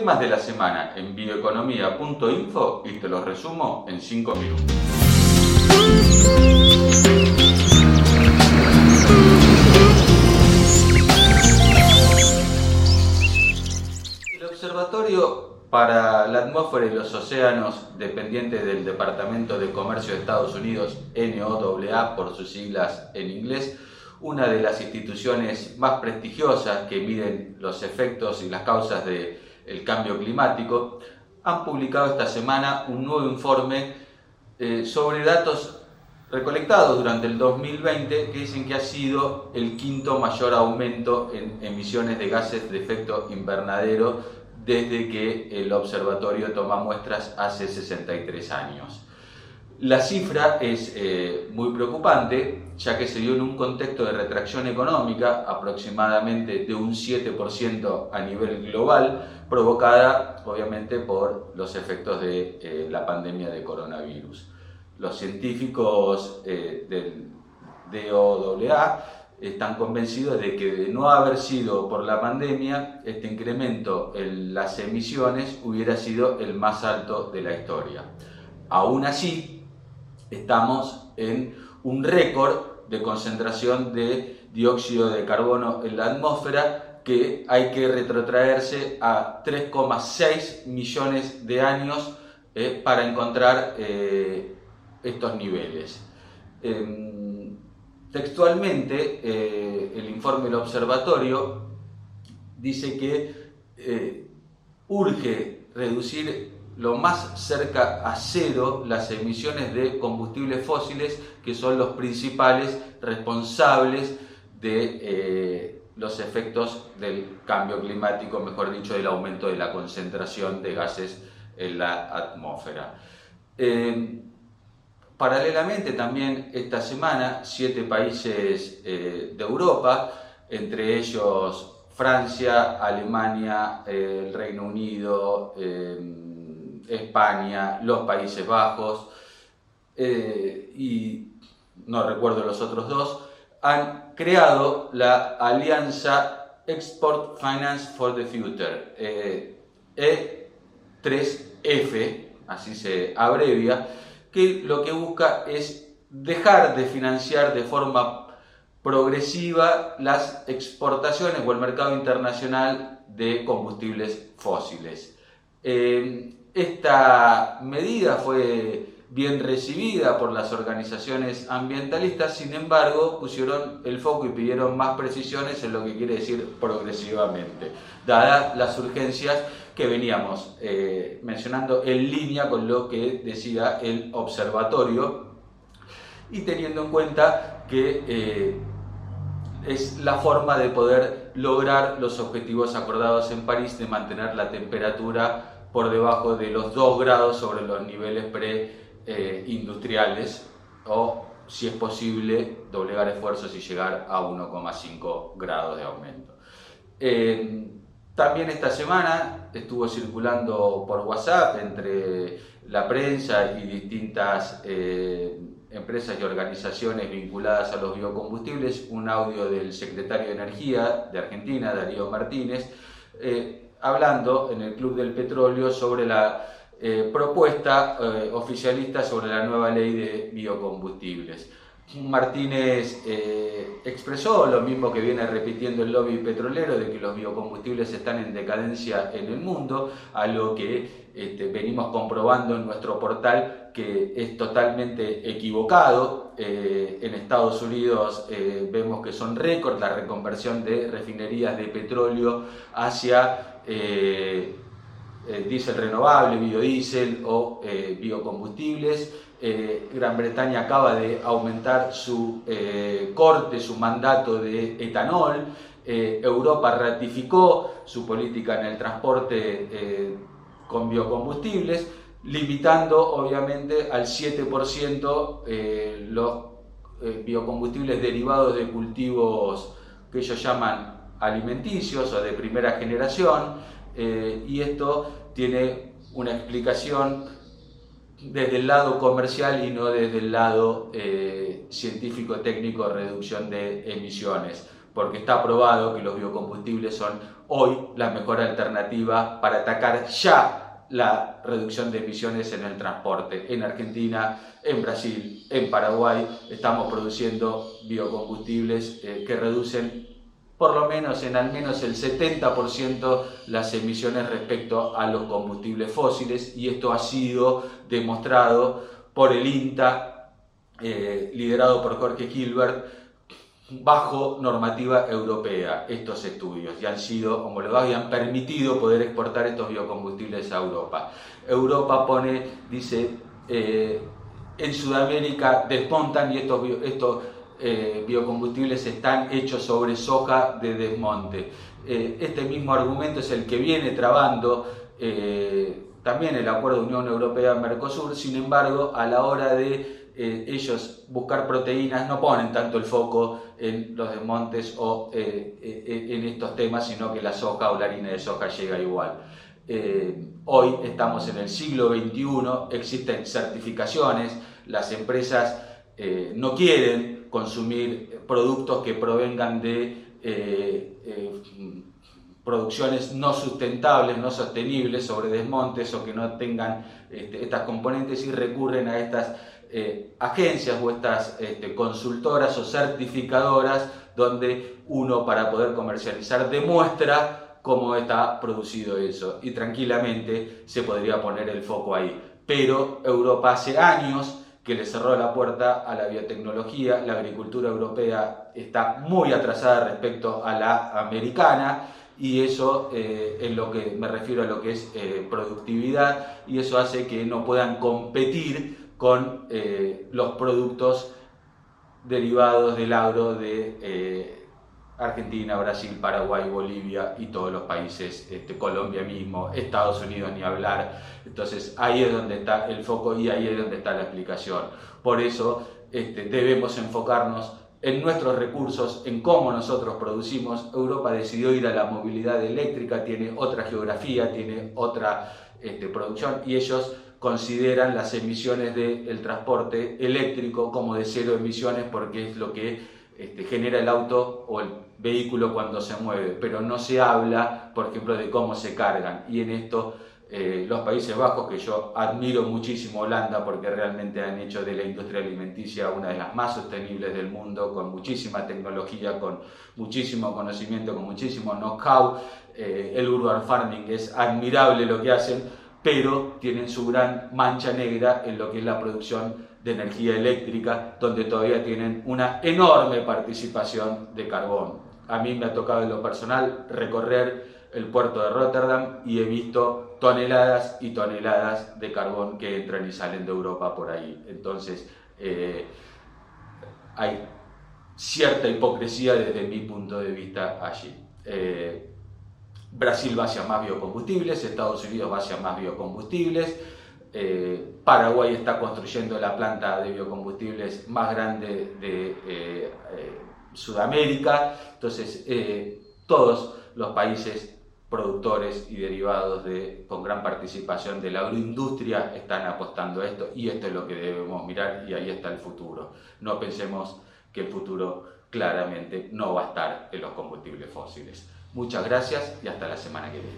Temas de la semana en bioeconomía.info y te los resumo en 5 minutos. El Observatorio para la Atmósfera y los Océanos, dependiente del Departamento de Comercio de Estados Unidos, NOAA por sus siglas en inglés, una de las instituciones más prestigiosas que miden los efectos y las causas del cambio climático, han publicado esta semana un nuevo informe eh, sobre datos recolectados durante el 2020 que dicen que ha sido el quinto mayor aumento en emisiones de gases de efecto invernadero desde que el observatorio toma muestras hace 63 años. La cifra es eh, muy preocupante, ya que se dio en un contexto de retracción económica aproximadamente de un 7% a nivel global, provocada obviamente por los efectos de eh, la pandemia de coronavirus. Los científicos eh, del DOAA están convencidos de que de no haber sido por la pandemia, este incremento en las emisiones hubiera sido el más alto de la historia. Aún así, estamos en un récord de concentración de dióxido de carbono en la atmósfera que hay que retrotraerse a 3,6 millones de años eh, para encontrar eh, estos niveles. Em, textualmente, eh, el informe del observatorio dice que urge reducir lo más cerca a cero las emisiones de combustibles fósiles que son los principales responsables de eh, los efectos del cambio climático, mejor dicho, del aumento de la concentración de gases en la atmósfera. Eh, paralelamente, también esta semana, siete países eh, de Europa, entre ellos Francia, Alemania, el Reino Unido, España, los Países Bajos eh, y no recuerdo los otros dos, han creado la alianza Export Finance for the Future, E3F, e así se abrevia, que lo que busca es dejar de financiar de forma progresiva las exportaciones o el mercado internacional de combustibles fósiles. Eh, esta medida fue bien recibida por las organizaciones ambientalistas, sin embargo, pusieron el foco y pidieron más precisiones en lo que quiere decir progresivamente, dadas las urgencias que veníamos eh, mencionando en línea con lo que decía el observatorio y teniendo en cuenta que eh, es la forma de poder lograr los objetivos acordados en París de mantener la temperatura por debajo de los 2 grados sobre los niveles pre-industriales o, si es posible, doblegar esfuerzos y llegar a 1,5 grados de aumento. Eh, también esta semana estuvo circulando por WhatsApp entre la prensa y distintas eh, empresas y organizaciones vinculadas a los biocombustibles un audio del secretario de Energía de Argentina, Darío Martínez, eh, hablando en el Club del Petróleo sobre la eh, propuesta eh, oficialista sobre la nueva ley de biocombustibles. Martínez eh, expresó lo mismo que viene repitiendo el lobby petrolero de que los biocombustibles están en decadencia en el mundo, a lo que este, venimos comprobando en nuestro portal que es totalmente equivocado. en Estados Unidos vemos que son récord la reconversión de refinerías de petróleo hacia eh, eh, diésel renovable, biodiesel o eh. Gran Bretaña acaba de aumentar su corte, su mandato de etanol. Europa ratificó su política en el transporte con biocombustibles, limitando obviamente al 7% los biocombustibles derivados de cultivos que ellos llaman alimenticios o de primera generación eh, y esto tiene una explicación desde el lado comercial y no desde el lado eh, científico-técnico de reducción de emisiones, porque está probado que los biocombustibles son hoy la mejor alternativa para atacar ya la reducción de emisiones en el transporte. En Argentina, en Brasil, en Paraguay estamos produciendo biocombustibles eh, que reducen por lo menos en al menos el 70% las emisiones respecto a los combustibles fósiles y esto ha sido demostrado por el INTA, eh, liderado por Jorge Gilbert, bajo normativa europea estos estudios y han sido homologados y han permitido poder exportar estos biocombustibles a Europa. Europa pone, dice, eh, en Sudamérica desmontan y estos, estos eh, biocombustibles están hechos sobre soja de desmonte. Eh, este mismo argumento es el que viene trabando eh, también el acuerdo de Unión Europea-Mercosur, sin embargo, a la hora de ellos buscar proteínas no ponen tanto el foco en los desmontes o en estos temas, sino que la soja o la harina de soja llega igual. hoy estamos en el siglo XXI, existen certificaciones, las empresas no quieren consumir productos que provengan de eh, eh, producciones no sustentables, no sostenibles, sobre desmontes o que no tengan este, estas componentes y recurren a estas eh, agencias o estas este, consultoras o certificadoras donde uno para poder comercializar demuestra cómo está producido eso y tranquilamente se podría poner el foco ahí. Pero Europa hace años que le cerró la puerta a la biotecnología. La agricultura europea está muy atrasada respecto a la americana y eso eh, en lo que me refiero a lo que es eh, productividad y eso hace que no puedan competir con eh, los productos derivados del agro de Argentina, Brasil, Paraguay, Bolivia y todos los países, este, Colombia mismo, Estados Unidos ni hablar. Entonces ahí es donde está el foco y ahí es donde está la explicación. Por eso este, debemos enfocarnos en nuestros recursos, en cómo nosotros producimos. Europa decidió ir a la movilidad eléctrica, tiene otra geografía, tiene otra este, producción y ellos consideran las emisiones del transporte eléctrico como de cero emisiones porque es lo que genera el auto o el vehículo cuando se mueve, pero no se habla, por ejemplo, de cómo se cargan. Y en esto eh, los Países Bajos, que yo admiro muchísimo Holanda porque realmente han hecho de la industria alimenticia una de las más sostenibles del mundo, con muchísima tecnología, con muchísimo conocimiento, con muchísimo know-how. Eh, el urban farming es admirable lo que hacen, pero tienen su gran mancha negra en lo que es la producción de energía eléctrica, donde todavía tienen una enorme participación de carbón. A mí me ha tocado en lo personal recorrer el puerto de Rotterdam y he visto toneladas y toneladas de carbón que entran y salen de Europa por ahí. Entonces, eh, hay cierta hipocresía desde mi punto de vista allí. Eh, Brasil va hacia más biocombustibles, Estados Unidos va hacia más biocombustibles, eh, Paraguay está construyendo la planta de biocombustibles más grande de Sudamérica. Entonces, todos los países productores y derivados de, con gran participación de la agroindustria están apostando a esto y esto es lo que debemos mirar y ahí está el futuro. No pensemos que el futuro claramente no va a estar en los combustibles fósiles. Muchas gracias y hasta la semana que viene.